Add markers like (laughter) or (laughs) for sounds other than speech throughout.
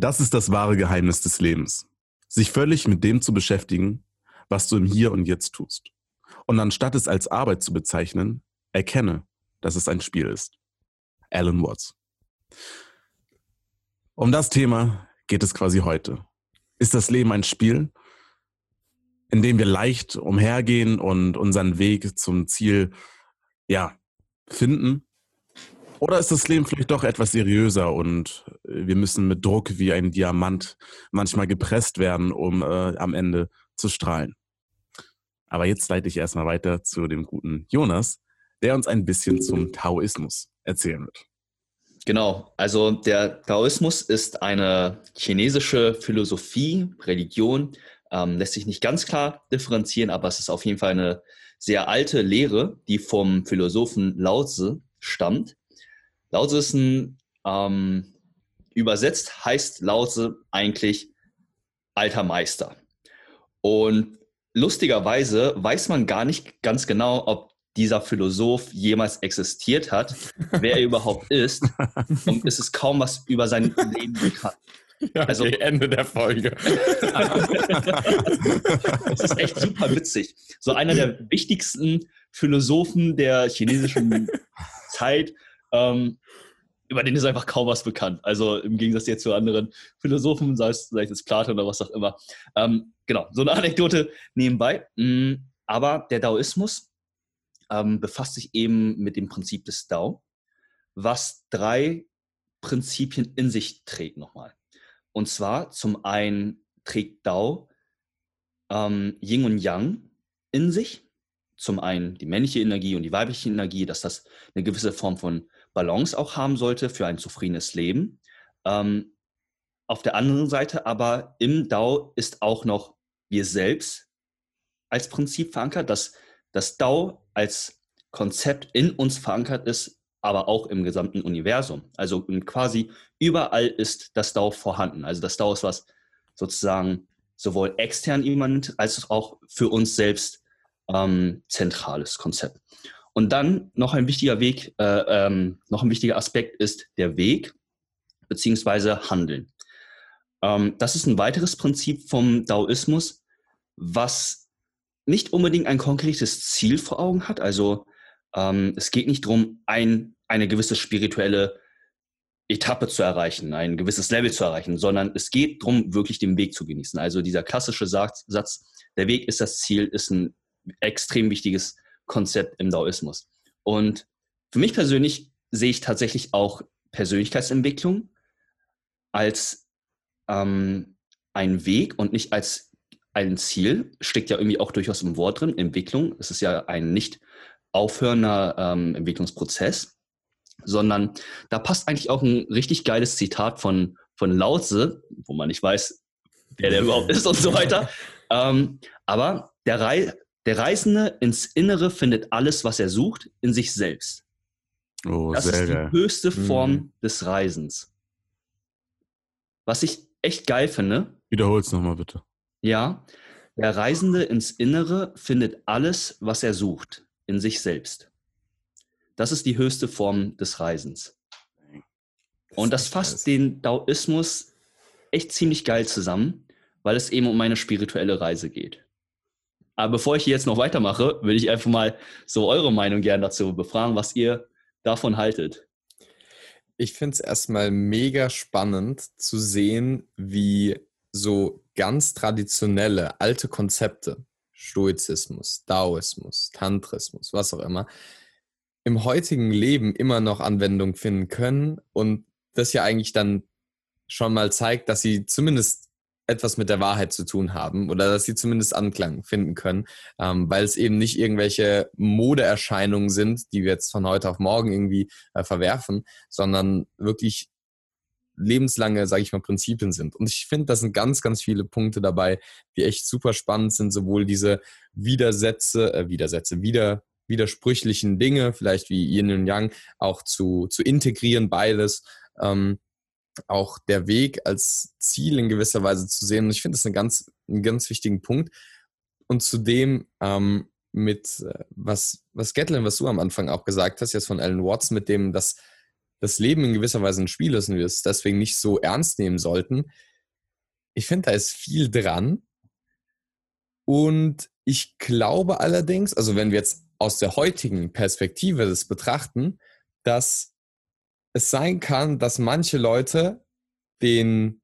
Das ist das wahre Geheimnis des Lebens. Sich völlig mit dem zu beschäftigen, was du im Hier und Jetzt tust. Und anstatt es als Arbeit zu bezeichnen, erkenne, dass es ein Spiel ist. Alan Watts. Um das Thema geht es quasi heute. Ist das Leben ein Spiel, in dem wir leicht umhergehen und unseren Weg zum Ziel, ja, finden? Oder ist das Leben vielleicht doch etwas seriöser und wir müssen mit Druck wie ein Diamant manchmal gepresst werden, um äh, am Ende zu strahlen? Aber jetzt leite ich erstmal weiter zu dem guten Jonas, der uns ein bisschen zum Taoismus erzählen wird. Genau, also der Taoismus ist eine chinesische Philosophie, Religion, ähm, lässt sich nicht ganz klar differenzieren, aber es ist auf jeden Fall eine sehr alte Lehre, die vom Philosophen Lao Tzu stammt. Lao ein, ähm, übersetzt heißt Lao Tzu eigentlich alter Meister. Und lustigerweise weiß man gar nicht ganz genau, ob dieser Philosoph jemals existiert hat, (laughs) wer er überhaupt ist. Und es ist kaum was über sein Leben bekannt. (laughs) Ja, also okay, Ende der Folge. (laughs) das ist echt super witzig. So einer der wichtigsten Philosophen der chinesischen Zeit, ähm, über den ist einfach kaum was bekannt. Also im Gegensatz jetzt zu anderen Philosophen, sei es, sei es Platon oder was auch immer. Ähm, genau, so eine (laughs) Anekdote nebenbei. Mm, aber der Daoismus ähm, befasst sich eben mit dem Prinzip des Dao, was drei Prinzipien in sich trägt nochmal. Und zwar zum einen trägt Dao ähm, Yin und Yang in sich. Zum einen die männliche Energie und die weibliche Energie, dass das eine gewisse Form von Balance auch haben sollte für ein zufriedenes Leben. Ähm, auf der anderen Seite aber im Dao ist auch noch wir selbst als Prinzip verankert, dass das Dao als Konzept in uns verankert ist, aber auch im gesamten Universum. Also quasi überall ist das DAO vorhanden. Also das DAO ist was sozusagen sowohl extern immanent als auch für uns selbst ähm, zentrales Konzept. Und dann noch ein wichtiger Weg, äh, ähm, noch ein wichtiger Aspekt ist der Weg beziehungsweise Handeln. Ähm, das ist ein weiteres Prinzip vom Daoismus, was nicht unbedingt ein konkretes Ziel vor Augen hat. Also ähm, es geht nicht darum, ein, eine gewisse spirituelle Etappe zu erreichen, ein gewisses Level zu erreichen, sondern es geht darum, wirklich den Weg zu genießen. Also dieser klassische Satz, der Weg ist das Ziel, ist ein extrem wichtiges Konzept im Daoismus. Und für mich persönlich sehe ich tatsächlich auch Persönlichkeitsentwicklung als ähm, einen Weg und nicht als ein Ziel. Steckt ja irgendwie auch durchaus im Wort drin, Entwicklung. Es ist ja ein nicht aufhörender ähm, Entwicklungsprozess, sondern da passt eigentlich auch ein richtig geiles Zitat von, von Lautze, wo man nicht weiß, wer der überhaupt ist und so weiter. (laughs) Ähm, aber der, Rei der Reisende ins Innere findet alles, was er sucht, in sich selbst. Oh, das ist die geil. höchste Form mhm. des Reisens. Was ich echt geil finde. Wiederhol's nochmal bitte. Ja, der Reisende ins Innere findet alles, was er sucht, in sich selbst. Das ist die höchste Form des Reisens. Und das fasst den Daoismus echt ziemlich geil zusammen, weil es eben um eine spirituelle Reise geht. Aber bevor ich jetzt noch weitermache, würde ich einfach mal so eure Meinung gerne dazu befragen, was ihr davon haltet. Ich finde es erstmal mega spannend zu sehen, wie so ganz traditionelle alte Konzepte, Stoizismus, Daoismus, Tantrismus, was auch immer, im heutigen Leben immer noch Anwendung finden können und das ja eigentlich dann schon mal zeigt, dass sie zumindest etwas mit der Wahrheit zu tun haben oder dass sie zumindest Anklang finden können, ähm, weil es eben nicht irgendwelche Modeerscheinungen sind, die wir jetzt von heute auf morgen irgendwie äh, verwerfen, sondern wirklich lebenslange, sage ich mal, Prinzipien sind. Und ich finde, da sind ganz, ganz viele Punkte dabei, die echt super spannend sind, sowohl diese Widersätze, äh, Widersätze, wieder widersprüchlichen Dinge, vielleicht wie Yin und Yang, auch zu, zu integrieren, beides. Ähm, auch der Weg als Ziel in gewisser Weise zu sehen. Und ich finde das einen ganz, einen ganz wichtigen Punkt. Und zudem ähm, mit, äh, was, was Gatlin, was du am Anfang auch gesagt hast, jetzt von Alan Watts, mit dem, dass das Leben in gewisser Weise ein Spiel ist und wir es deswegen nicht so ernst nehmen sollten. Ich finde, da ist viel dran. Und ich glaube allerdings, also wenn wir jetzt aus der heutigen Perspektive das betrachten, dass es sein kann, dass manche Leute den,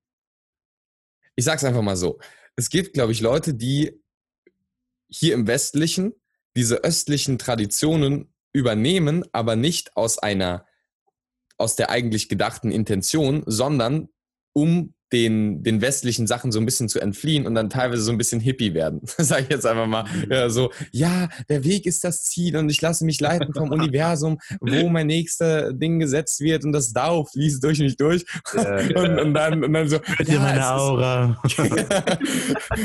ich sag's einfach mal so, es gibt, glaube ich, Leute, die hier im Westlichen diese östlichen Traditionen übernehmen, aber nicht aus einer, aus der eigentlich gedachten Intention, sondern um den, den westlichen Sachen so ein bisschen zu entfliehen und dann teilweise so ein bisschen hippie werden. (laughs) Sag ich jetzt einfach mal. Ja, so, ja, der Weg ist das Ziel und ich lasse mich leiten vom (laughs) Universum, wo mein nächster Ding gesetzt wird und das Dau fließt durch mich durch. (laughs) und, und, dann, und dann so, Hört ja, meine Aura.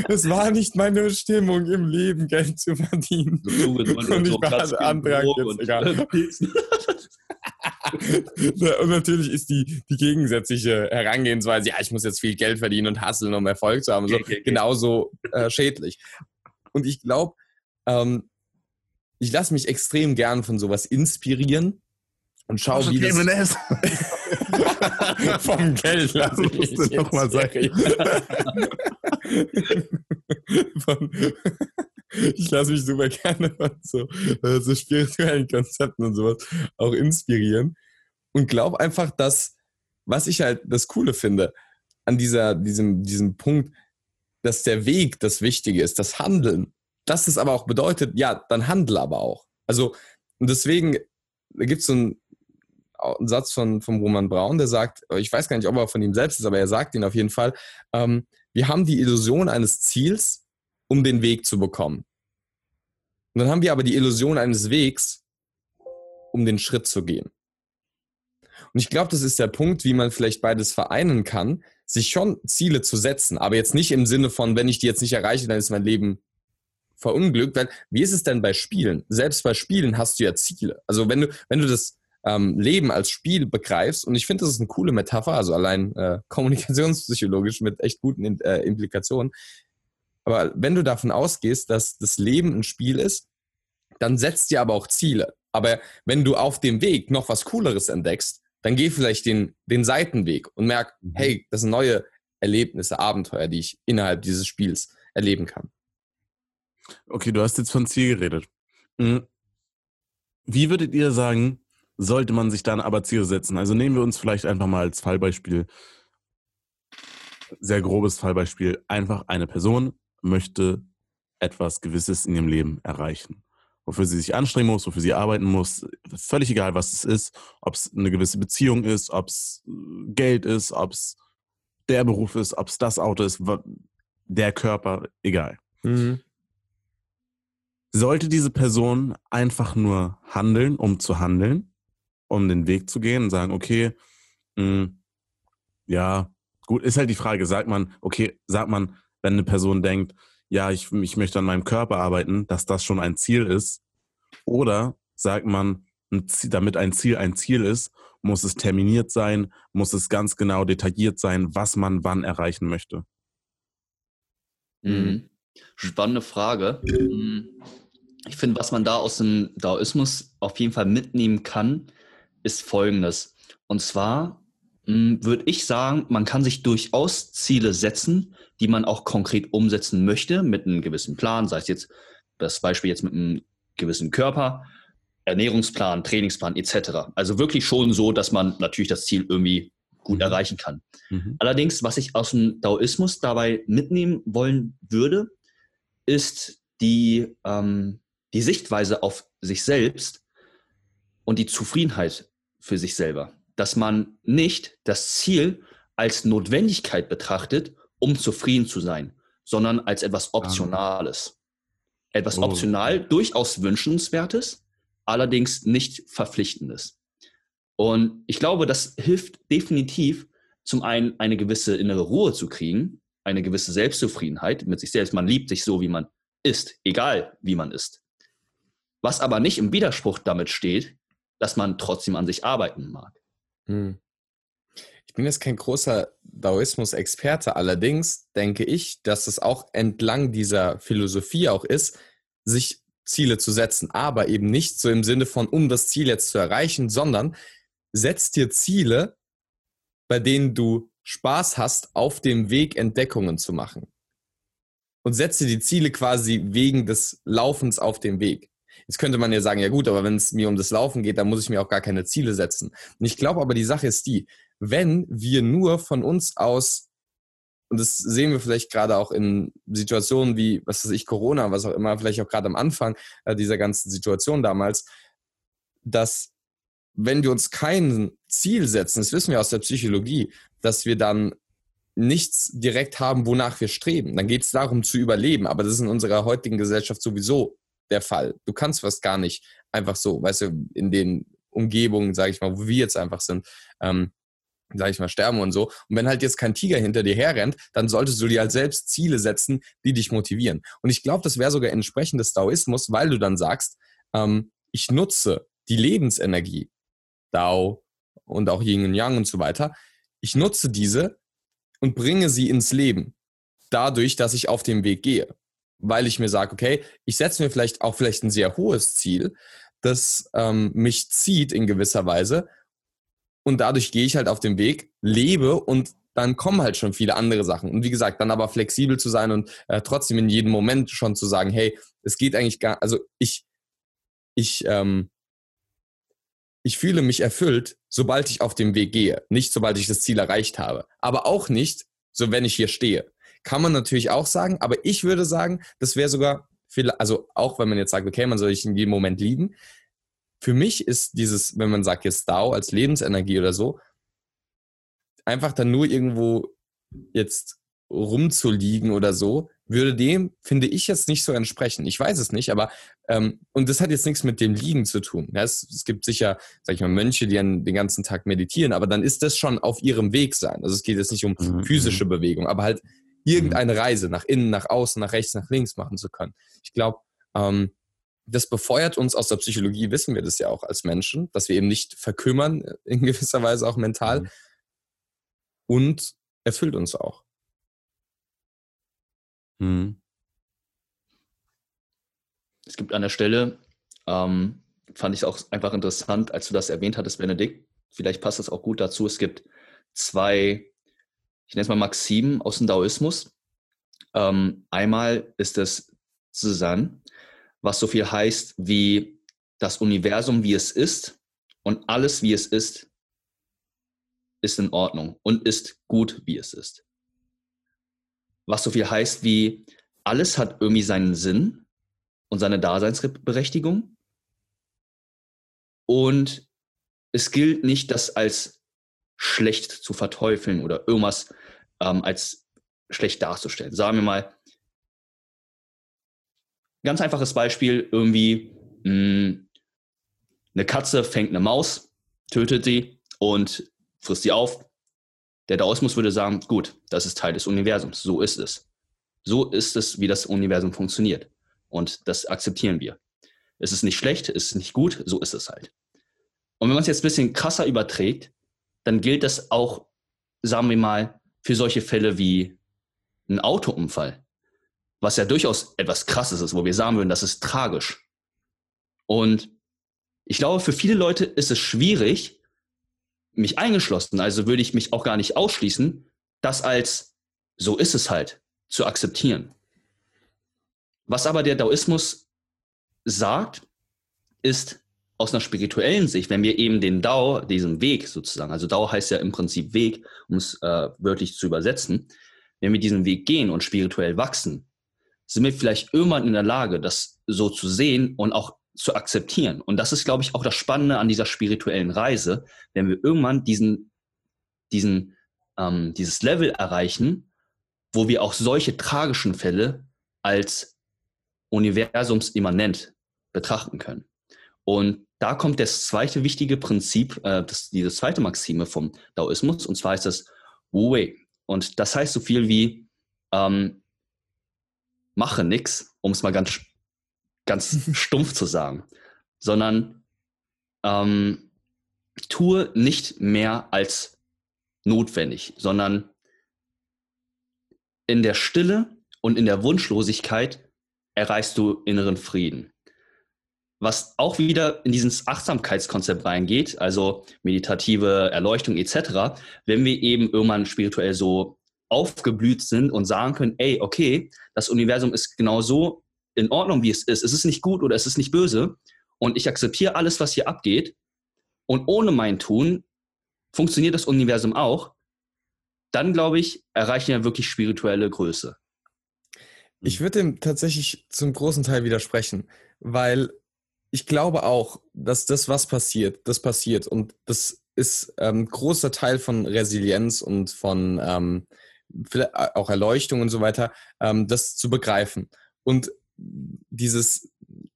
es war nicht meine Stimmung im Leben, Geld zu verdienen. So, und, und ich war Antrag jetzt, egal. Und natürlich ist die, die gegensätzliche Herangehensweise, ja, ich muss jetzt viel Geld verdienen und hasseln, um Erfolg zu haben, so, okay, okay. genauso äh, schädlich. Und ich glaube, ähm, ich lasse mich extrem gern von sowas inspirieren und schau, wie das... (laughs) (laughs) Vom Geld lasse ich mich noch mal sagen. von, ich lasse mich super gerne von so, äh, so spirituellen Konzepten und sowas auch inspirieren und glaube einfach, dass, was ich halt das Coole finde, an dieser, diesem, diesem Punkt, dass der Weg das Wichtige ist, das Handeln, dass es aber auch bedeutet, ja, dann handle aber auch. Also, und deswegen, da gibt es so einen, einen, Satz von, von Roman Braun, der sagt, ich weiß gar nicht, ob er von ihm selbst ist, aber er sagt ihn auf jeden Fall, ähm, wir haben die Illusion eines Ziels, um den Weg zu bekommen. Und dann haben wir aber die Illusion eines Wegs, um den Schritt zu gehen. Und ich glaube, das ist der Punkt, wie man vielleicht beides vereinen kann, sich schon Ziele zu setzen, aber jetzt nicht im Sinne von, wenn ich die jetzt nicht erreiche, dann ist mein Leben verunglückt. Weil, wie ist es denn bei Spielen? Selbst bei Spielen hast du ja Ziele. Also wenn du, wenn du das ähm, Leben als Spiel begreifst, und ich finde, das ist eine coole Metapher, also allein äh, (laughs) kommunikationspsychologisch mit echt guten äh, Implikationen. Aber wenn du davon ausgehst, dass das Leben ein Spiel ist, dann setzt dir aber auch Ziele. Aber wenn du auf dem Weg noch was Cooleres entdeckst, dann geh vielleicht den, den Seitenweg und merk, mhm. hey, das sind neue Erlebnisse, Abenteuer, die ich innerhalb dieses Spiels erleben kann. Okay, du hast jetzt von Ziel geredet. Hm. Wie würdet ihr sagen, sollte man sich dann aber Ziele setzen? Also nehmen wir uns vielleicht einfach mal als Fallbeispiel, sehr grobes Fallbeispiel, einfach eine Person möchte etwas Gewisses in ihrem Leben erreichen wofür sie sich anstrengen muss, wofür sie arbeiten muss. Völlig egal, was es ist. Ob es eine gewisse Beziehung ist, ob es äh, Geld ist, ob es der Beruf ist, ob es das Auto ist, der Körper, egal. Mhm. Sollte diese Person einfach nur handeln, um zu handeln, um den Weg zu gehen und sagen, okay, mh, hm, ja, gut, ist halt die Frage, sagt man, okay, sagt man, wenn eine Person denkt, ja, ich, ich möchte an meinem Körper arbeiten, dass das schon ein Ziel ist? Oder sagt man, damit ein Ziel ein Ziel ist, muss es terminiert sein, muss es ganz genau detailliert sein, was man wann erreichen möchte? Mhm. Spannende Frage. Mhm. Ich finde, was man da aus dem Daoismus auf jeden Fall mitnehmen kann, ist Folgendes. Und zwar hm, würde ich sagen, man kann sich durchaus Ziele setzen, die man auch konkret umsetzen möchte mit einem gewissen Plan, sei es jetzt das Beispiel jetzt mit einem gewissen Körper, Ernährungsplan, Trainingsplan etc. Also wirklich schon so, dass man natürlich das Ziel irgendwie gut mhm. erreichen kann. Mhm. Allerdings, was ich aus dem Daoismus dabei mitnehmen wollen würde, ist die, ähm, die Sichtweise auf sich selbst und die Zufriedenheit für sich selber dass man nicht das Ziel als Notwendigkeit betrachtet, um zufrieden zu sein, sondern als etwas Optionales. Etwas oh. optional, durchaus wünschenswertes, allerdings nicht verpflichtendes. Und ich glaube, das hilft definitiv, zum einen eine gewisse innere Ruhe zu kriegen, eine gewisse Selbstzufriedenheit mit sich selbst. Man liebt sich so, wie man ist, egal wie man ist. Was aber nicht im Widerspruch damit steht, dass man trotzdem an sich arbeiten mag. Hm. Ich bin jetzt kein großer Daoismus-Experte, allerdings denke ich, dass es auch entlang dieser Philosophie auch ist, sich Ziele zu setzen, aber eben nicht so im Sinne von, um das Ziel jetzt zu erreichen, sondern setz dir Ziele, bei denen du Spaß hast, auf dem Weg Entdeckungen zu machen. Und setze die Ziele quasi wegen des Laufens auf dem Weg. Jetzt könnte man ja sagen, ja gut, aber wenn es mir um das Laufen geht, dann muss ich mir auch gar keine Ziele setzen. Und ich glaube aber, die Sache ist die, wenn wir nur von uns aus, und das sehen wir vielleicht gerade auch in Situationen wie, was weiß ich, Corona, was auch immer, vielleicht auch gerade am Anfang äh, dieser ganzen Situation damals, dass wenn wir uns kein Ziel setzen, das wissen wir aus der Psychologie, dass wir dann nichts direkt haben, wonach wir streben. Dann geht es darum zu überleben, aber das ist in unserer heutigen Gesellschaft sowieso der Fall. Du kannst was gar nicht einfach so, weißt du, in den Umgebungen, sage ich mal, wo wir jetzt einfach sind, ähm, sage ich mal, sterben und so. Und wenn halt jetzt kein Tiger hinter dir herrennt, dann solltest du dir halt selbst Ziele setzen, die dich motivieren. Und ich glaube, das wäre sogar entsprechend des Daoismus, weil du dann sagst, ähm, ich nutze die Lebensenergie, Dao und auch Yin und Yang und so weiter, ich nutze diese und bringe sie ins Leben. Dadurch, dass ich auf dem Weg gehe. Weil ich mir sage, okay, ich setze mir vielleicht auch vielleicht ein sehr hohes Ziel, das ähm, mich zieht in gewisser Weise. Und dadurch gehe ich halt auf den Weg, lebe und dann kommen halt schon viele andere Sachen. Und wie gesagt, dann aber flexibel zu sein und äh, trotzdem in jedem Moment schon zu sagen, hey, es geht eigentlich gar, also ich, ich, ähm, ich fühle mich erfüllt, sobald ich auf dem Weg gehe, nicht sobald ich das Ziel erreicht habe, aber auch nicht, so wenn ich hier stehe. Kann man natürlich auch sagen, aber ich würde sagen, das wäre sogar, viel, also auch wenn man jetzt sagt, okay, man soll sich in jedem Moment lieben. Für mich ist dieses, wenn man sagt jetzt DAO als Lebensenergie oder so, einfach dann nur irgendwo jetzt rumzuliegen oder so, würde dem, finde ich, jetzt nicht so entsprechen. Ich weiß es nicht, aber ähm, und das hat jetzt nichts mit dem Liegen zu tun. Ja, es, es, gibt sicher, sag ich mal, Mönche, die an, den ganzen Tag meditieren, aber dann ist das schon auf ihrem Weg sein. Also es geht jetzt nicht um mhm. physische Bewegung, aber halt irgendeine Reise nach innen, nach außen, nach rechts, nach links machen zu können. Ich glaube, ähm, das befeuert uns aus der Psychologie, wissen wir das ja auch als Menschen, dass wir eben nicht verkümmern, in gewisser Weise auch mental. Mhm. Und erfüllt uns auch. Mhm. Es gibt an der Stelle, ähm, fand ich auch einfach interessant, als du das erwähnt hattest, Benedikt. Vielleicht passt das auch gut dazu. Es gibt zwei, ich nenne es mal Maximen aus dem Daoismus. Ähm, einmal ist es Susan, was so viel heißt wie das Universum, wie es ist und alles, wie es ist, ist in Ordnung und ist gut, wie es ist was so viel heißt wie, alles hat irgendwie seinen Sinn und seine Daseinsberechtigung. Und es gilt nicht, das als schlecht zu verteufeln oder irgendwas ähm, als schlecht darzustellen. Sagen wir mal, ganz einfaches Beispiel, irgendwie mh, hm, eine Katze fängt eine Maus, tötet sie und frisst sie auf, der Daoismus würde sagen, gut, das ist Teil des Universums, so ist es. So ist es, wie das Universum funktioniert. Und das akzeptieren wir. Es ist nicht schlecht, es ist nicht gut, so ist es halt. Und wenn man es jetzt ein bisschen krasser überträgt, dann gilt das auch, sagen wir mal, für solche Fälle wie ein Autounfall, was ja durchaus etwas Krasses ist, wo wir sagen würden, das ist tragisch. Und ich glaube, für viele Leute ist es schwierig, mich eingeschlossen, also würde ich mich auch gar nicht ausschließen, das als so ist es halt zu akzeptieren. Was aber der Daoismus sagt, ist aus einer spirituellen Sicht, wenn wir eben den Dao, diesen Weg sozusagen, also Dao heißt ja im Prinzip Weg, um es äh, wörtlich zu übersetzen, wenn wir diesen Weg gehen und spirituell wachsen, sind wir vielleicht irgendwann in der Lage, das so zu sehen und auch zu akzeptieren. Und das ist, glaube ich, auch das Spannende an dieser spirituellen Reise, wenn wir irgendwann diesen, diesen, ähm, dieses Level erreichen, wo wir auch solche tragischen Fälle als universumsimmanent betrachten können. Und da kommt das zweite wichtige Prinzip, äh, das, diese zweite Maxime vom Daoismus, und zwar ist das Wu Wei. Und das heißt so viel wie ähm, mache nichts, um es mal ganz ganz (laughs) stumpf zu sagen, sondern ähm, tue nicht mehr als notwendig, sondern in der Stille und in der Wunschlosigkeit erreichst du inneren Frieden. Was auch wieder in dieses Achtsamkeitskonzept reingeht, also meditative Erleuchtung etc., wenn wir eben irgendwann spirituell so aufgeblüht sind und sagen können, ey, okay, das Universum ist genau so in Ordnung, wie es ist. Es ist nicht gut oder es ist nicht böse und ich akzeptiere alles, was hier abgeht und ohne mein Tun funktioniert das Universum auch, dann glaube ich, erreichen wir wirklich spirituelle Größe. Ich würde dem tatsächlich zum großen Teil widersprechen, weil ich glaube auch, dass das, was passiert, das passiert. Und das ist ein ähm, großer Teil von Resilienz und von ähm, auch Erleuchtung und so weiter, ähm, das zu begreifen. Und dieses,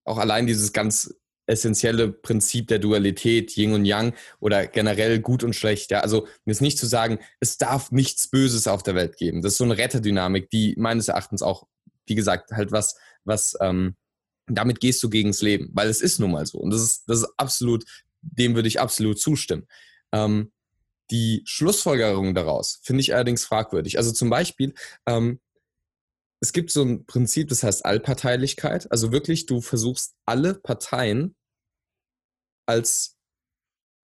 auch allein dieses ganz essentielle Prinzip der Dualität, Yin und Yang oder generell gut und schlecht. Ja, also mir ist nicht zu sagen, es darf nichts Böses auf der Welt geben. Das ist so eine Retterdynamik, die meines Erachtens auch, wie gesagt, halt was, was ähm, damit gehst du gegens Leben, weil es ist nun mal so. Und das ist, das ist absolut, dem würde ich absolut zustimmen. Ähm, die Schlussfolgerung daraus finde ich allerdings fragwürdig. Also zum Beispiel, ähm, es gibt so ein Prinzip, das heißt Allparteilichkeit. Also wirklich, du versuchst alle Parteien als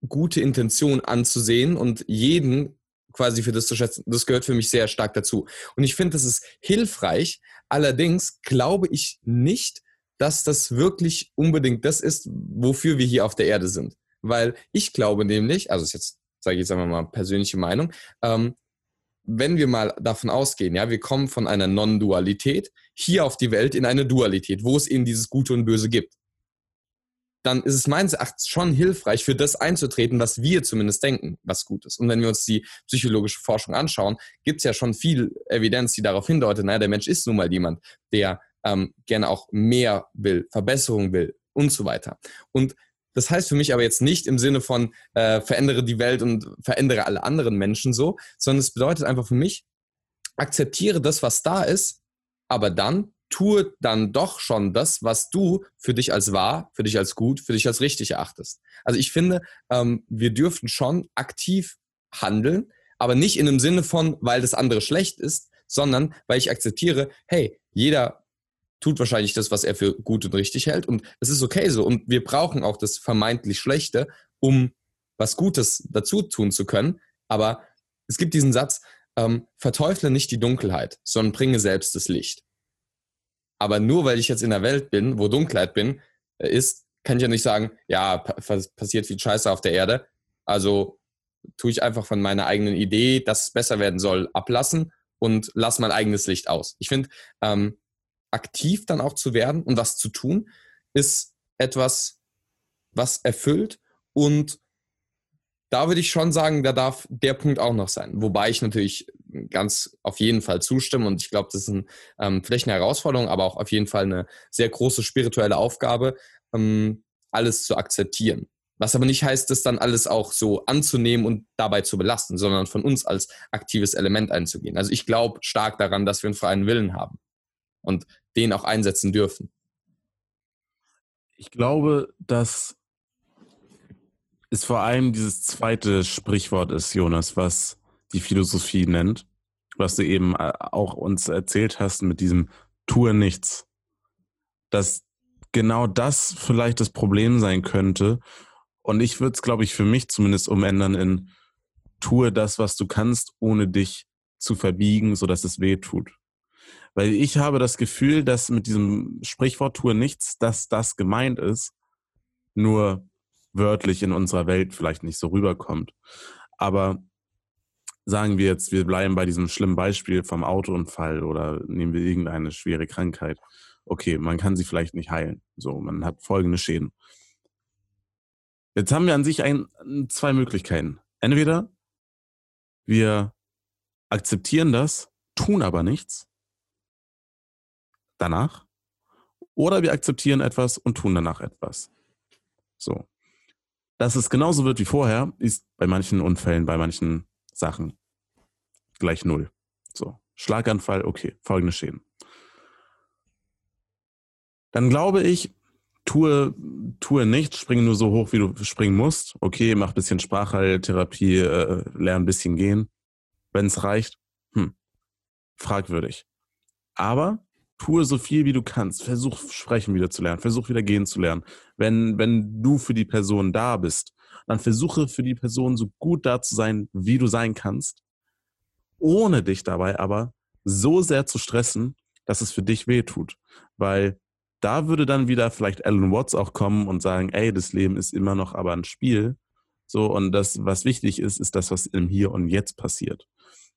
gute Intention anzusehen und jeden quasi für das zu schätzen. Das gehört für mich sehr stark dazu. Und ich finde, das ist hilfreich. Allerdings glaube ich nicht, dass das wirklich unbedingt das ist, wofür wir hier auf der Erde sind. Weil ich glaube nämlich, also ist jetzt, sage ich jetzt einmal mal persönliche Meinung, ähm, wenn wir mal davon ausgehen, ja, wir kommen von einer Non-Dualität hier auf die Welt in eine Dualität, wo es eben dieses Gute und Böse gibt, dann ist es meines Erachtens schon hilfreich, für das einzutreten, was wir zumindest denken, was gut ist. Und wenn wir uns die psychologische Forschung anschauen, gibt es ja schon viel Evidenz, die darauf hindeutet, naja, der Mensch ist nun mal jemand, der ähm, gerne auch mehr will, Verbesserung will und so weiter. Und das heißt für mich aber jetzt nicht im Sinne von äh, verändere die Welt und verändere alle anderen Menschen so, sondern es bedeutet einfach für mich, akzeptiere das, was da ist, aber dann tue dann doch schon das, was du für dich als wahr, für dich als gut, für dich als richtig erachtest. Also ich finde, ähm, wir dürfen schon aktiv handeln, aber nicht in dem Sinne von, weil das andere schlecht ist, sondern weil ich akzeptiere, hey, jeder tut wahrscheinlich das, was er für gut und richtig hält. Und es ist okay so. Und wir brauchen auch das vermeintlich Schlechte, um was Gutes dazu tun zu können. Aber es gibt diesen Satz, ähm, verteufle nicht die Dunkelheit, sondern bringe selbst das Licht. Aber nur weil ich jetzt in der Welt bin, wo Dunkelheit bin, äh, ist, kann ich ja nicht sagen, ja, passiert viel Scheiße auf der Erde. Also tue ich einfach von meiner eigenen Idee, dass es besser werden soll, ablassen und lasse mein eigenes Licht aus. Ich finde, ähm, aktiv dann auch zu werden und was zu tun, ist etwas, was erfüllt und da würde ich schon sagen, da darf der Punkt auch noch sein. Wobei ich natürlich ganz auf jeden Fall zustimme und ich glaube, das ist ein, ähm, vielleicht eine Herausforderung, aber auch auf jeden Fall eine sehr große spirituelle Aufgabe, ähm, alles zu akzeptieren. Was aber nicht heißt, das dann alles auch so anzunehmen und dabei zu belasten, sondern von uns als aktives Element einzugehen. Also ich glaube stark daran, dass wir einen freien Willen haben. Und den auch einsetzen dürfen? Ich glaube, dass es vor allem dieses zweite Sprichwort ist, Jonas, was die Philosophie nennt, was du eben äh, auch uns erzählt hast mit diesem Tue nichts. Dass genau das vielleicht das Problem sein könnte. Und ich würde es, glaube ich, für mich zumindest umändern in Tue das, was du kannst, ohne dich zu verbiegen, sodass es weh tut. Weil ich habe das Gefühl, dass mit diesem Sprichwort tue nichts, dass das gemeint ist, nur wörtlich in unserer Welt vielleicht nicht so rüberkommt. Aber sagen wir jetzt, wir bleiben bei diesem schlimmen Beispiel vom Autounfall oder nehmen wir irgendeine schwere Krankheit. Okay, man kann sie vielleicht nicht heilen. So, man hat folgende Schäden. Jetzt haben wir an sich ein, zwei Möglichkeiten. Entweder wir akzeptieren das, tun aber nichts danach. Oder wir akzeptieren etwas und tun danach etwas. So. Dass es genauso wird wie vorher, ist bei manchen Unfällen, bei manchen Sachen gleich null. So. Schlaganfall, okay, folgende Schäden. Dann glaube ich, tue, tue nicht, springe nur so hoch, wie du springen musst. Okay, mach ein bisschen Sprachheiltherapie, äh, lern ein bisschen gehen. Wenn es reicht, hm, fragwürdig. Aber tue so viel, wie du kannst. Versuch sprechen wieder zu lernen, versuch wieder gehen zu lernen. Wenn, wenn du für die Person da bist, dann versuche für die Person so gut da zu sein, wie du sein kannst, ohne dich dabei aber so sehr zu stressen, dass es für dich wehtut. Weil da würde dann wieder vielleicht Alan Watts auch kommen und sagen, ey, das Leben ist immer noch aber ein Spiel. So, und das, was wichtig ist, ist das, was im Hier und Jetzt passiert.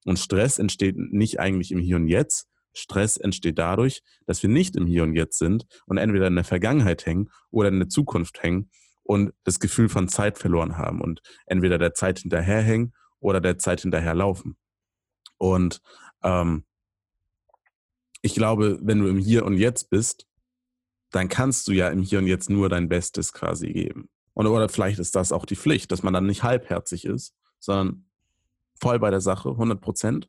Und Stress entsteht nicht eigentlich im Hier und Jetzt. Stress entsteht dadurch, dass wir nicht im Hier und Jetzt sind und entweder in der Vergangenheit hängen oder in der Zukunft hängen und das Gefühl von Zeit verloren haben und entweder der Zeit hinterherhängen oder der Zeit hinterherlaufen. Und ähm, ich glaube, wenn du im Hier und Jetzt bist, dann kannst du ja im Hier und Jetzt nur dein Bestes quasi geben. Und oder vielleicht ist das auch die Pflicht, dass man dann nicht halbherzig ist, sondern voll bei der Sache, 100 Prozent.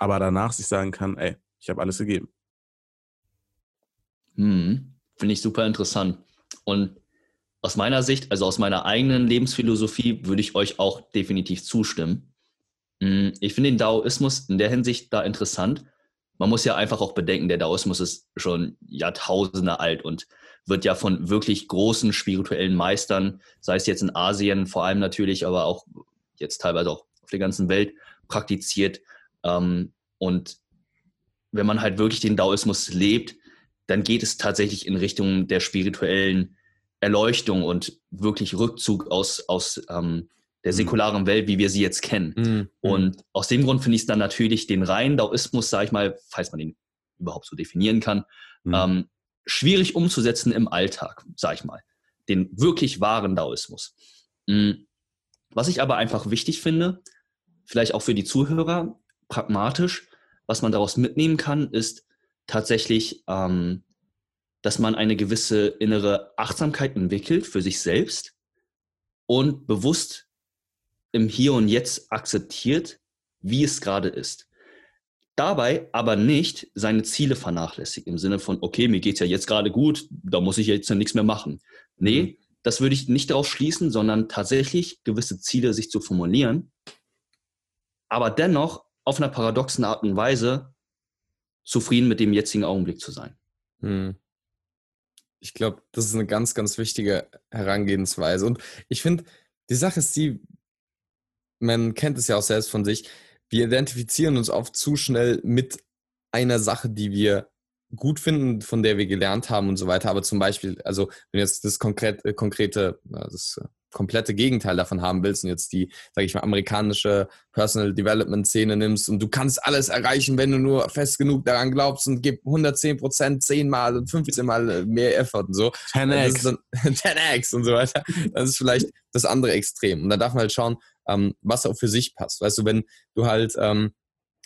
Aber danach sich sagen kann, ey, ich habe alles gegeben. Hm, Finde ich super interessant. Und aus meiner Sicht, also aus meiner eigenen Lebensphilosophie, würde ich euch auch definitiv zustimmen. Hm, ich finde den Daoismus in der Hinsicht da interessant. Man muss ja einfach auch bedenken, der Daoismus ist schon Jahrtausende alt und wird ja von wirklich großen spirituellen Meistern, sei es jetzt in Asien vor allem natürlich, aber auch jetzt teilweise auch auf der ganzen Welt praktiziert. Ähm, und wenn man halt wirklich den Daoismus lebt, dann geht es tatsächlich in Richtung der spirituellen Erleuchtung und wirklich Rückzug aus, aus ähm, der mhm. säkularen Welt, wie wir sie jetzt kennen. Mhm. Und aus dem Grund finde ich es dann natürlich den reinen Daoismus, sage ich mal, falls man ihn überhaupt so definieren kann, mhm. ähm, schwierig umzusetzen im Alltag, sage ich mal. Den wirklich wahren Daoismus. Mhm. Was ich aber einfach wichtig finde, vielleicht auch für die Zuhörer, pragmatisch, was man daraus mitnehmen kann, ist tatsächlich, ähm, dass man eine gewisse innere Achtsamkeit entwickelt für sich selbst und bewusst im Hier und Jetzt akzeptiert, wie es gerade ist. Dabei aber nicht seine Ziele vernachlässigt, im Sinne von, okay, mir geht es ja jetzt gerade gut, da muss ich jetzt ja nichts mehr machen. Nee, mhm. das würde ich nicht darauf schließen, sondern tatsächlich gewisse Ziele sich zu formulieren, aber dennoch auf einer paradoxen Art und Weise zufrieden mit dem jetzigen Augenblick zu sein. Hm. Ich glaube, das ist eine ganz, ganz wichtige Herangehensweise. Und ich finde, die Sache ist die, man kennt es ja auch selbst von sich, wir identifizieren uns oft zu schnell mit einer Sache, die wir gut finden, von der wir gelernt haben und so weiter. Aber zum Beispiel, also wenn jetzt das äh, konkrete, das äh, komplette Gegenteil davon haben willst und jetzt die, sage ich mal, amerikanische Personal Development Szene nimmst und du kannst alles erreichen, wenn du nur fest genug daran glaubst und gib 110 Prozent, 10 Mal und 15 Mal mehr Effort und so. 10x. 10x (laughs) und so weiter. Das ist vielleicht das andere Extrem. Und da darf man halt schauen, ähm, was auch für sich passt. Weißt du, wenn du halt ähm,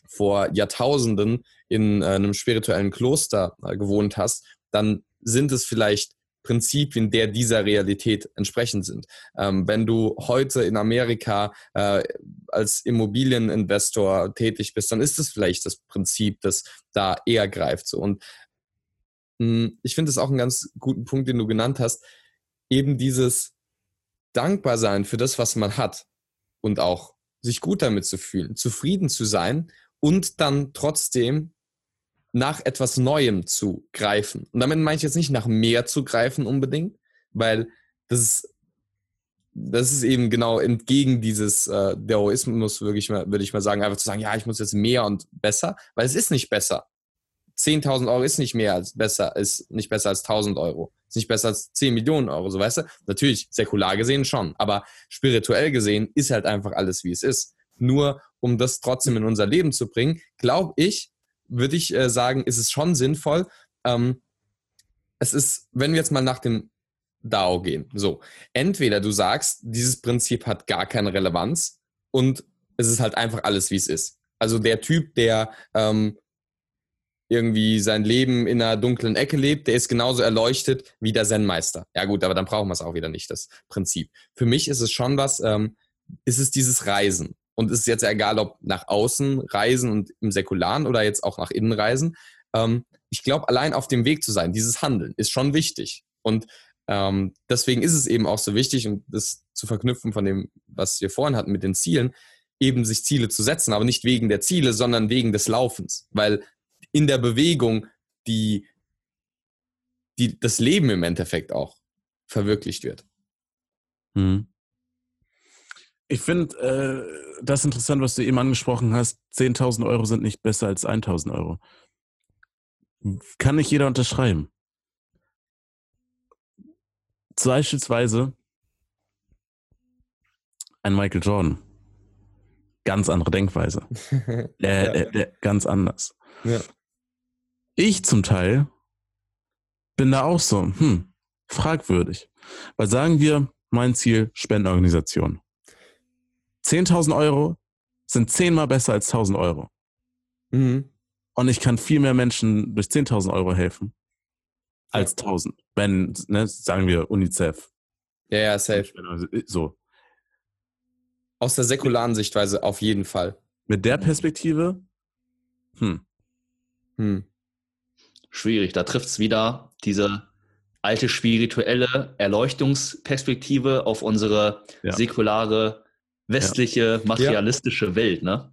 vor Jahrtausenden in äh, einem spirituellen Kloster äh, gewohnt hast, dann sind es vielleicht Prinzipien, der dieser Realität entsprechend sind. Ähm, wenn du heute in Amerika äh, als Immobilieninvestor tätig bist, dann ist es vielleicht das Prinzip, das da eher greift. So. Und mh, hm, ich finde es auch einen ganz guten Punkt, den du genannt hast, eben dieses Dankbarsein für das, was man hat und auch sich gut damit zu fühlen, zufrieden zu sein und dann trotzdem nach etwas Neuem zu greifen. Und damit meine ich jetzt nicht nach mehr zu greifen unbedingt, weil das ist, das ist eben genau entgegen dieses äh, Daoismus, würde ich, mal, würde ich mal sagen, einfach zu sagen, ja, ich muss jetzt mehr und besser, weil es ist nicht besser. 10.000 Euro ist nicht mehr als besser, ist nicht besser als 1.000 Euro, ist nicht besser als 10 Millionen Euro, so weißt du? Natürlich, säkular gesehen schon, aber spirituell gesehen ist halt einfach alles, wie es ist. Nur um das trotzdem in unser Leben zu bringen, glaube ich, würde ich äh, sagen, ist es schon sinnvoll. Ähm, es ist, wenn wir jetzt mal nach dem DAO gehen, so, entweder du sagst, dieses Prinzip hat gar keine Relevanz und es ist halt einfach alles, wie es ist. Also der Typ, der ähm, irgendwie sein Leben in einer dunklen Ecke lebt, der ist genauso erleuchtet wie der Zen-Meister. Ja gut, aber dann brauchen wir es auch wieder nicht, das Prinzip. Für mich ist es schon was, ähm, ist es dieses Reisen. Und es ist jetzt egal, ob nach außen reisen und im Säkularen oder jetzt auch nach innen reisen. Ähm, ich glaube, allein auf dem Weg zu sein, dieses Handeln, ist schon wichtig. Und ähm, deswegen ist es eben auch so wichtig, und das zu verknüpfen von dem, was wir vorhin hatten mit den Zielen, eben sich Ziele zu setzen, aber nicht wegen der Ziele, sondern wegen des Laufens. Weil in der Bewegung die, die das Leben im Endeffekt auch verwirklicht wird. Mhm. Ich finde äh, das interessant, was du eben angesprochen hast. 10.000 Euro sind nicht besser als 1.000 Euro. Kann nicht jeder unterschreiben. Beispielsweise ein Michael Jordan. Ganz andere Denkweise. (laughs) äh, ja. äh, äh, ganz anders. Ja. Ich zum Teil bin da auch so, hm, fragwürdig. Weil sagen wir, mein Ziel, Spendenorganisation. 10.000 Euro sind zehnmal besser als 1.000 Euro. Mhm. Und ich kann viel mehr Menschen durch 10.000 Euro helfen als 1.000. Wenn, ne, sagen wir UNICEF. Ja, ja, safe. So. Aus der säkularen Sichtweise auf jeden Fall. Mit der Perspektive, hm, Hm. Schwierig. Da trifft es wieder diese alte spirituelle Erleuchtungsperspektive auf unsere Ja. säkulare, westliche, materialistische Welt. Ne?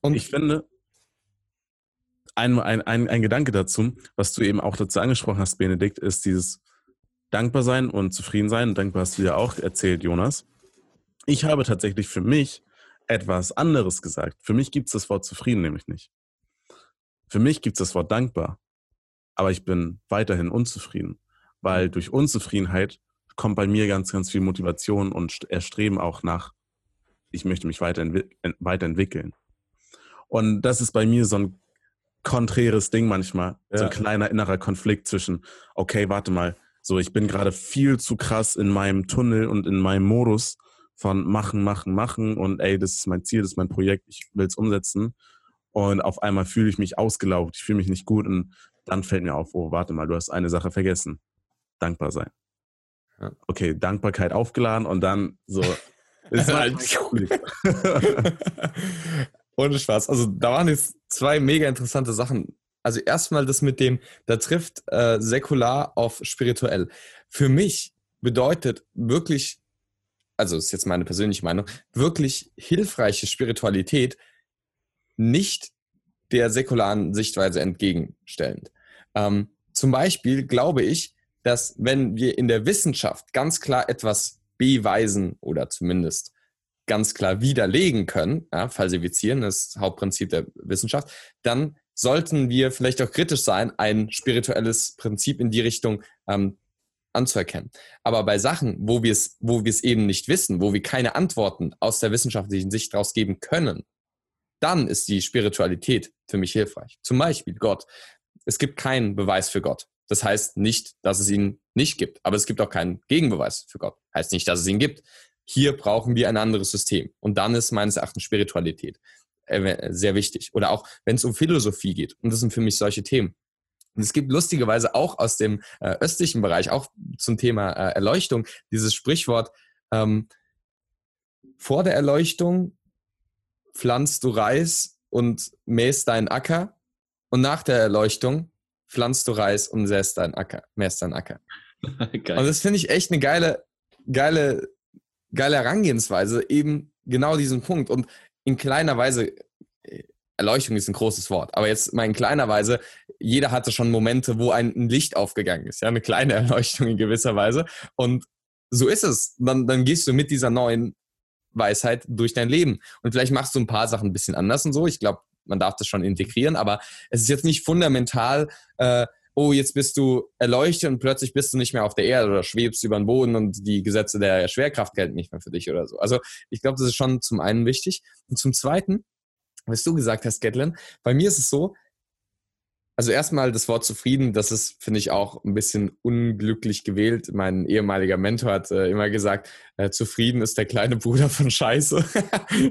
Und ich finde, ein, ein, ein, ein Gedanke dazu, was du eben auch dazu angesprochen hast, Benedikt, ist dieses Dankbar sein und zufrieden sein. Dankbar hast du ja auch erzählt, Jonas. Ich habe tatsächlich für mich etwas anderes gesagt. Für mich gibt es das Wort zufrieden nämlich nicht. Für mich gibt es das Wort dankbar. Aber ich bin weiterhin unzufrieden, weil durch Unzufriedenheit kommt bei mir ganz, ganz viel Motivation und St- Erstreben auch nach, ich möchte mich weiterentwi ent- weiterentwickeln. Und das ist bei mir so ein konträres Ding manchmal, so Ja. ein kleiner innerer Konflikt zwischen, okay, warte mal, so ich bin gerade viel zu krass in meinem Tunnel und in meinem Modus von machen, machen, machen und ey, das ist mein Ziel, das ist mein Projekt, ich will es umsetzen. Und auf einmal fühle ich mich ausgelaugt, ich fühle mich nicht gut und dann fällt mir auf, oh, warte mal, du hast eine Sache vergessen. Dankbar sein. Ja. Okay, Dankbarkeit aufgeladen und dann so. (laughs) ist halt (laughs) Ohne Spaß. Also da waren jetzt zwei mega interessante Sachen. Also erstmal das mit dem, da trifft äh, säkular auf spirituell. Für mich bedeutet wirklich, also ist jetzt meine persönliche Meinung, wirklich hilfreiche Spiritualität nicht der säkularen Sichtweise entgegenstellend. Ähm, zum Beispiel glaube ich, dass wenn wir in der Wissenschaft ganz klar etwas beweisen oder zumindest ganz klar widerlegen können, ja, falsifizieren, das Hauptprinzip der Wissenschaft, dann sollten wir vielleicht auch kritisch sein, ein spirituelles Prinzip in die Richtung ähm, anzuerkennen. Aber bei Sachen, wo wir es, wo wir es eben nicht wissen, wo wir keine Antworten aus der wissenschaftlichen Sicht daraus geben können, dann ist die Spiritualität für mich hilfreich. Zum Beispiel Gott. Es gibt keinen Beweis für Gott. Das heißt nicht, dass es ihn nicht gibt, aber es gibt auch keinen Gegenbeweis für Gott. Heißt nicht, dass es ihn gibt. Hier brauchen wir ein anderes System. Und dann ist meines Erachtens Spiritualität äh, sehr wichtig. Oder auch, wenn es um Philosophie geht. Und das sind für mich solche Themen. Und es gibt lustigerweise auch aus dem äh, östlichen Bereich, auch zum Thema äh, Erleuchtung, dieses Sprichwort, ähm, vor der Erleuchtung pflanzt du Reis und mähst deinen Acker und nach der Erleuchtung pflanzt du Reis und säst deinen Acker, mähst deinen Acker. (laughs) Geil. Und das finde ich echt eine geile, geile, geile Herangehensweise, eben genau diesen Punkt. Und in kleiner Weise, äh, Erleuchtung ist ein großes Wort, aber jetzt mal in kleiner Weise, jeder hatte schon Momente, wo ein, ein Licht aufgegangen ist, ja, eine kleine (laughs) Erleuchtung in gewisser Weise. Und so ist es. Dann, dann gehst du mit dieser neuen Weisheit durch dein Leben. Und vielleicht machst du ein paar Sachen ein bisschen anders und so. Ich glaube, man darf das schon integrieren, aber es ist jetzt nicht fundamental, äh, oh, jetzt bist du erleuchtet und plötzlich bist du nicht mehr auf der Erde oder schwebst über den Boden und die Gesetze der Schwerkraft gelten nicht mehr für dich oder so. Also ich glaube, das ist schon zum einen wichtig. Und zum zweiten, was du gesagt hast, Gatlin, bei mir ist es so, also erstmal das Wort zufrieden, das ist, finde ich, auch ein bisschen unglücklich gewählt. Mein ehemaliger Mentor hat äh, immer gesagt, äh, zufrieden ist der kleine Bruder von Scheiße. (laughs)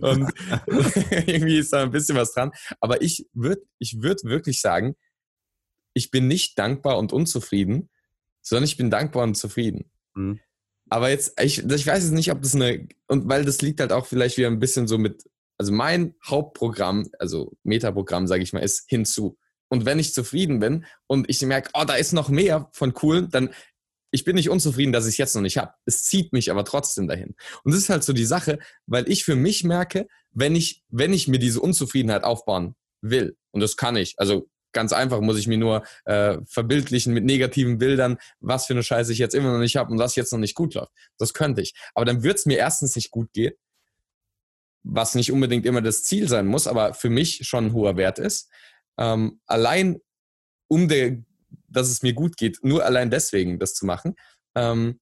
Und (laughs) irgendwie ist da ein bisschen was dran. Aber ich würde ich würd wirklich sagen, ich bin nicht dankbar und unzufrieden, sondern ich bin dankbar und zufrieden. Mhm. Aber jetzt, ich, ich weiß jetzt nicht, ob das eine, und weil das liegt halt auch vielleicht wieder ein bisschen so mit, also mein Hauptprogramm, also Metaprogramm, sage ich mal, ist hinzu. Und wenn ich zufrieden bin und ich merke, oh, da ist noch mehr von cool, dann ich bin nicht unzufrieden, dass ich es jetzt noch nicht habe. Es zieht mich aber trotzdem dahin. Und das ist halt so die Sache, weil ich für mich merke, wenn ich, wenn ich mir diese Unzufriedenheit aufbauen will, und das kann ich, also ganz einfach, muss ich mir nur äh, verbildlichen mit negativen Bildern, was für eine Scheiße ich jetzt immer noch nicht habe und was jetzt noch nicht gut läuft. Das könnte ich. Aber dann wird es mir erstens nicht gut gehen, was nicht unbedingt immer das Ziel sein muss, aber für mich schon ein hoher Wert ist. Ähm, allein um der, dass es mir gut geht, nur allein deswegen das zu machen. Ähm,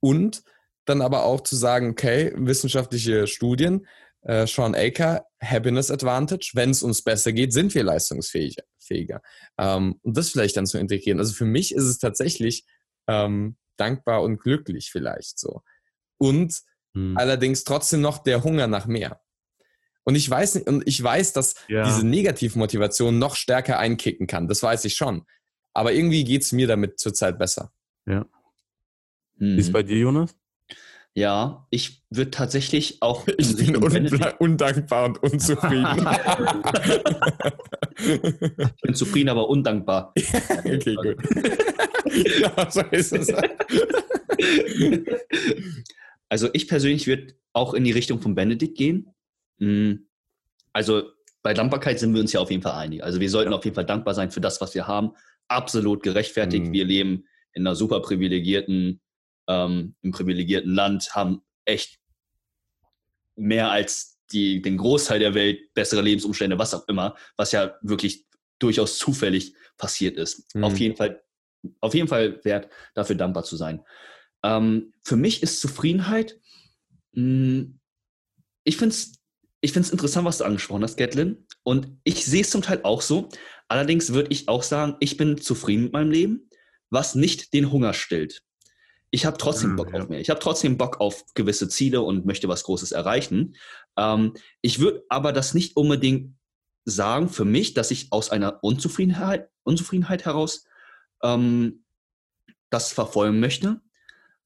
und dann aber auch zu sagen, okay, wissenschaftliche Studien, äh, Sean Aker, Happiness Advantage, wenn es uns besser geht, sind wir leistungsfähiger. Ähm, und das vielleicht dann zu integrieren. Also für mich ist es tatsächlich ähm, dankbar und glücklich vielleicht so. Und hm. allerdings trotzdem noch der Hunger nach mehr. Und ich weiß und ich weiß, dass ja. diese Negativmotivation noch stärker einkicken kann. Das weiß ich schon. Aber irgendwie geht es mir damit zurzeit besser. Ja. Hm. Wie ist bei dir, Jonas? Ja, ich würde tatsächlich auch. (laughs) Ich bin undankbar und unzufrieden. (laughs) ich bin zufrieden, aber undankbar. (laughs) okay, gut. ja, so ist es. Also ich persönlich würde auch in die Richtung von Benedikt gehen. Hm, also bei Dankbarkeit sind wir uns ja auf jeden Fall einig. Also wir sollten auf jeden Fall dankbar sein für das, was wir haben. Absolut gerechtfertigt. Mhm. Wir leben in einer super privilegierten ähm, im privilegierten Land, haben echt mehr als die, den Großteil der Welt bessere Lebensumstände, was auch immer, was ja wirklich durchaus zufällig passiert ist. Mhm. Auf, jeden Fall, auf jeden Fall wert, dafür dankbar zu sein. Ähm, für mich ist Zufriedenheit, mh, hm, ich finde es ich find's interessant, was du angesprochen hast, Gatlin. Und ich sehe es zum Teil auch so. Allerdings würde ich auch sagen, ich bin zufrieden mit meinem Leben, was nicht den Hunger stillt ich habe trotzdem Bock ja. auf mehr. Ich habe trotzdem Bock auf gewisse Ziele und möchte was Großes erreichen. Ähm, ich würde aber das nicht unbedingt sagen für mich, dass ich aus einer Unzufriedenheit, Unzufriedenheit heraus ähm, das verfolgen möchte,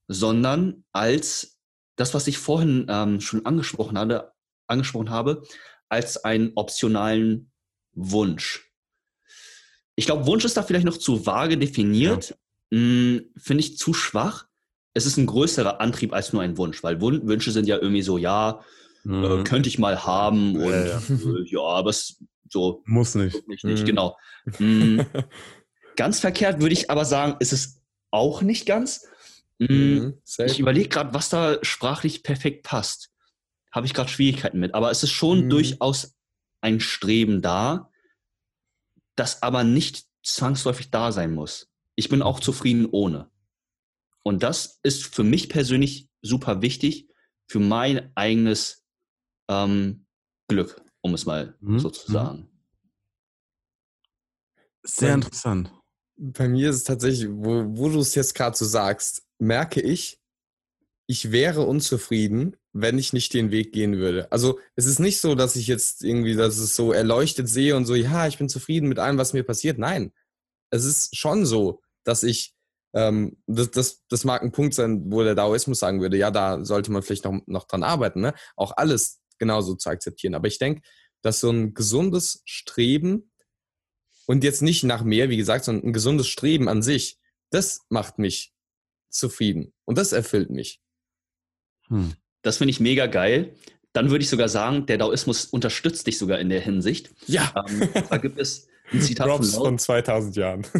sondern als das, was ich vorhin ähm, schon angesprochen, hatte, angesprochen habe, als einen optionalen Wunsch. Ich glaube, Wunsch ist da vielleicht noch zu vage definiert. Ja. Hm, finde ich zu schwach es ist ein größerer Antrieb als nur ein Wunsch, weil Wünsche sind ja irgendwie so, ja, mhm. äh, könnte ich mal haben und ja, ja. Äh, ja aber es so. Muss nicht. nicht, nicht mhm. Genau. Mhm. (laughs) ganz verkehrt würde ich aber sagen, ist es auch nicht ganz. Mm, mhm, ich überlege gerade, was da sprachlich perfekt passt. Habe ich gerade Schwierigkeiten mit. Aber es ist schon mhm. durchaus ein Streben da, das aber nicht zwangsläufig da sein muss. Ich bin auch zufrieden ohne. Und das ist für mich persönlich super wichtig für mein eigenes ähm, Glück, um es mal mhm. so zu mhm. sagen. Sehr interessant. Bei mir ist es tatsächlich, wo, wo du es jetzt gerade so sagst, merke ich, ich wäre unzufrieden, wenn ich nicht den Weg gehen würde. Also es ist nicht so, dass ich jetzt irgendwie, dass es so erleuchtet sehe und so, ja, ich bin zufrieden mit allem, was mir passiert. Nein, es ist schon so, dass ich ähm, das, das, das mag ein Punkt sein, wo der Daoismus sagen würde, ja, da sollte man vielleicht noch, noch dran arbeiten, ne? auch alles genauso zu akzeptieren. Aber ich denke, dass so ein gesundes Streben und jetzt nicht nach mehr, wie gesagt, sondern ein gesundes Streben an sich, das macht mich zufrieden und das erfüllt mich. Hm. Das finde ich mega geil. Dann würde ich sogar sagen, der Daoismus unterstützt dich sogar in der Hinsicht. Ja. Ähm, da gibt es ein (laughs) Zitat Drops von, von 2000 Jahren. (laughs)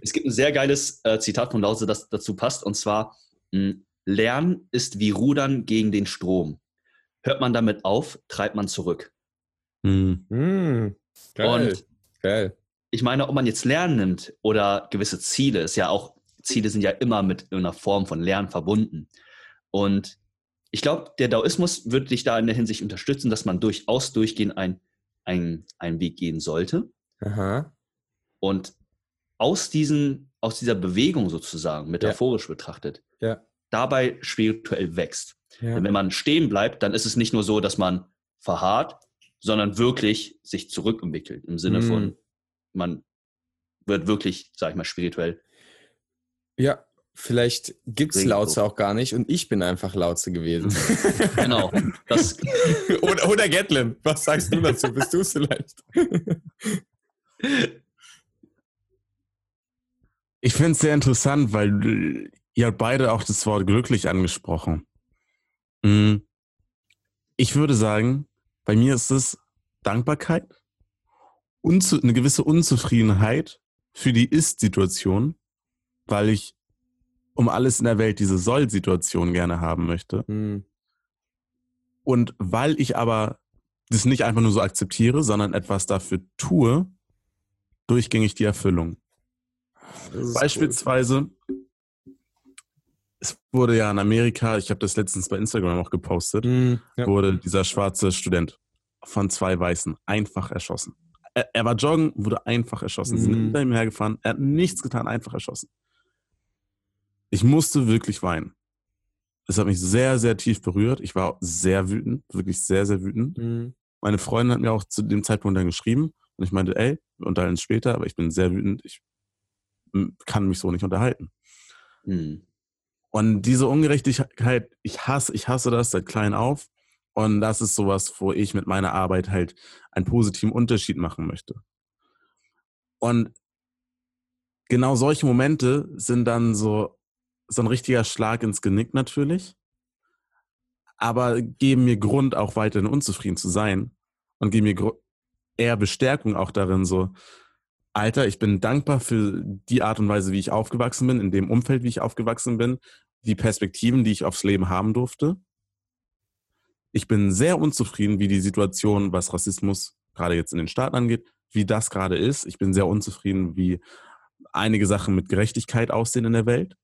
es gibt ein sehr geiles äh, Zitat von Lause, das dazu passt, und zwar: hm, Lernen ist wie Rudern gegen den Strom. Hört man damit auf, treibt man zurück. Mhm. Mhm. Geil. Und geil. Ich meine, ob man jetzt Lernen nimmt oder gewisse Ziele, ist ja auch, Ziele sind ja immer mit einer Form von Lernen verbunden. Und ich glaube, der Daoismus würde dich da in der Hinsicht unterstützen, dass man durchaus durchgehend ein, ein, einen Weg gehen sollte. Aha. Und aus, diesen, aus dieser Bewegung sozusagen, metaphorisch ja. betrachtet, ja. dabei spirituell wächst. Ja. Denn wenn man stehen bleibt, dann ist es nicht nur so, dass man verharrt, sondern wirklich sich zurückentwickelt. Im Sinne mhm. von, man wird wirklich, sag ich mal, spirituell. Ja, vielleicht gibt es Lautze auch gar nicht und ich bin einfach Lautze gewesen. (laughs) genau. Das (laughs) oder, oder Gatlin, was sagst du dazu? Bist du es vielleicht? (laughs) Ich finde es sehr interessant, weil ihr habt beide auch das Wort glücklich angesprochen. Mm. Ich würde sagen, bei mir ist es Dankbarkeit eine gewisse Unzufriedenheit für die Ist-Situation, weil ich um alles in der Welt diese Soll-Situation gerne haben möchte. Hm. Und weil ich aber das nicht einfach nur so akzeptiere, sondern etwas dafür tue, durchgängig die Erfüllung. Ist Beispielsweise, es wurde ja in Amerika, ich habe das letztens bei Instagram auch gepostet, cool. Hm, ja. wurde dieser schwarze Student von zwei Weißen einfach erschossen. Er, er war joggen, wurde einfach erschossen. Sie sind Mhm. hinter ihm hergefahren, er hat nichts getan, einfach erschossen. Ich musste wirklich weinen. Es hat mich sehr, sehr tief berührt. Ich war sehr wütend, wirklich sehr, sehr wütend. Hm. Meine Freundin hat mir auch zu dem Zeitpunkt dann geschrieben und ich meinte, ey, wir unterhalten später, aber ich bin sehr wütend, ich kann mich so nicht unterhalten. Hm. Und diese Ungerechtigkeit, ich hasse, ich hasse das seit klein auf. Und das ist sowas, wo ich mit meiner Arbeit halt einen positiven Unterschied machen möchte. Und genau solche Momente sind dann so, so ein richtiger Schlag ins Genick natürlich, aber geben mir Grund, auch weiterhin unzufrieden zu sein und geben mir Gru- eher Bestärkung auch darin, so, Alter, ich bin dankbar für die Art und Weise, wie ich aufgewachsen bin, in dem Umfeld, wie ich aufgewachsen bin, die Perspektiven, die ich aufs Leben haben durfte. Ich bin sehr unzufrieden, wie die Situation, was Rassismus gerade jetzt in den Staaten angeht, wie das gerade ist. Ich bin sehr unzufrieden, wie einige Sachen mit Gerechtigkeit aussehen in der Welt.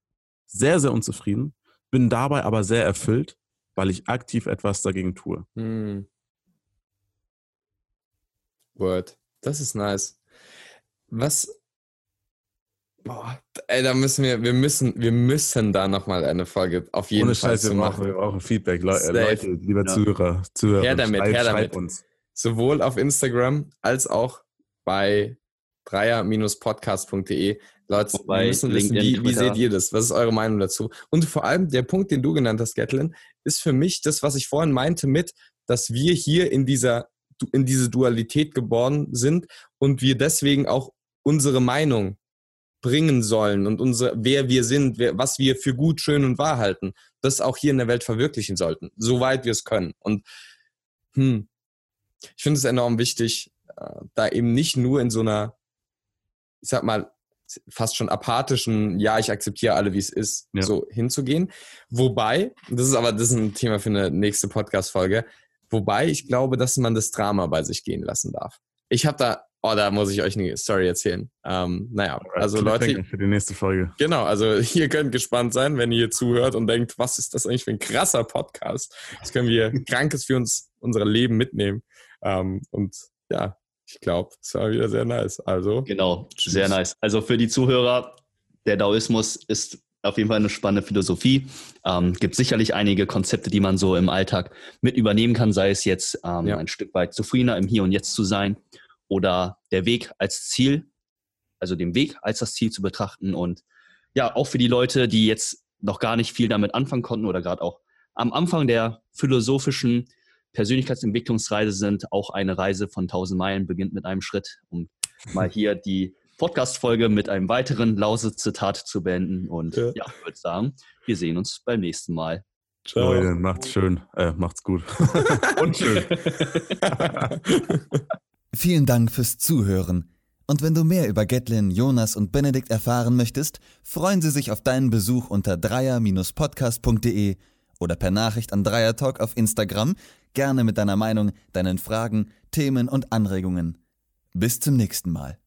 Sehr, sehr unzufrieden. Bin dabei aber sehr erfüllt, weil ich aktiv etwas dagegen tue. Hm. Word. Das ist nice. Was. Boah, ey, da müssen wir, wir müssen, wir müssen da nochmal eine Folge auf jeden Ohne Fall Scheiß, zu machen. wir brauchen Feedback. Leu Safe. Leute, lieber Ja. Zuhörer, Zuhörer, Her damit, schreibt, her damit. uns. Sowohl auf Instagram als auch bei dreier-podcast.de. Leute, Auch bei wir müssen wissen, wie, wie seht ihr das? Was ist eure Meinung dazu? Und vor allem der Punkt, den du genannt hast, Gatlin, ist für mich das, was ich vorhin meinte mit, dass wir hier in dieser in diese Dualität geboren sind und wir deswegen auch unsere Meinung bringen sollen und unsere, wer wir sind, wer, was wir für gut, schön und wahr halten, das auch hier in der Welt verwirklichen sollten, soweit wir es können. Und hm, ich finde es enorm wichtig, äh, da eben nicht nur in so einer, ich sag mal, fast schon apathischen, ja, ich akzeptiere alle, wie es ist, Ja. so hinzugehen. Wobei, das ist aber, das ist ein Thema für eine nächste Podcast-Folge, wobei ich glaube, dass man das Drama bei sich gehen lassen darf. Ich habe da, oh, da muss ich euch eine Story erzählen. Ähm, naja, also Leute, Für die nächste Folge. Genau, also (laughs) ihr könnt gespannt sein, wenn ihr hier zuhört und denkt, was ist das eigentlich für ein krasser Podcast? Das können wir Krankes für uns, unser Leben mitnehmen. Ähm, und ja, ich glaube, es war wieder sehr nice. Also, Genau, Tschüss. sehr nice. Also für die Zuhörer, der Daoismus ist auf jeden Fall eine spannende Philosophie. Ähm, gibt sicherlich einige Konzepte, die man so im Alltag mit übernehmen kann, sei es jetzt ähm, Ja. ein Stück weit zufriedener im Hier und Jetzt zu sein oder der Weg als Ziel, also den Weg als das Ziel zu betrachten und ja, auch für die Leute, die jetzt noch gar nicht viel damit anfangen konnten oder gerade auch am Anfang der philosophischen Persönlichkeitsentwicklungsreise sind, auch eine Reise von 1000 Meilen beginnt mit einem Schritt, um mal hier die Podcast-Folge mit einem weiteren Lause-Zitat zu beenden. Und Ja. ja, ich würde sagen, wir sehen uns beim nächsten Mal. ciao. Leute, macht's schön. Äh, macht's gut. (laughs) Und schön. (laughs) Vielen Dank fürs Zuhören. Und wenn du mehr über Gatlin, Jonas und Benedikt erfahren möchtest, freuen sie sich auf deinen Besuch unter dreier-podcast.de oder per Nachricht an Dreiertalk auf Instagram, gerne mit deiner Meinung, deinen Fragen, Themen und Anregungen. Bis zum nächsten Mal.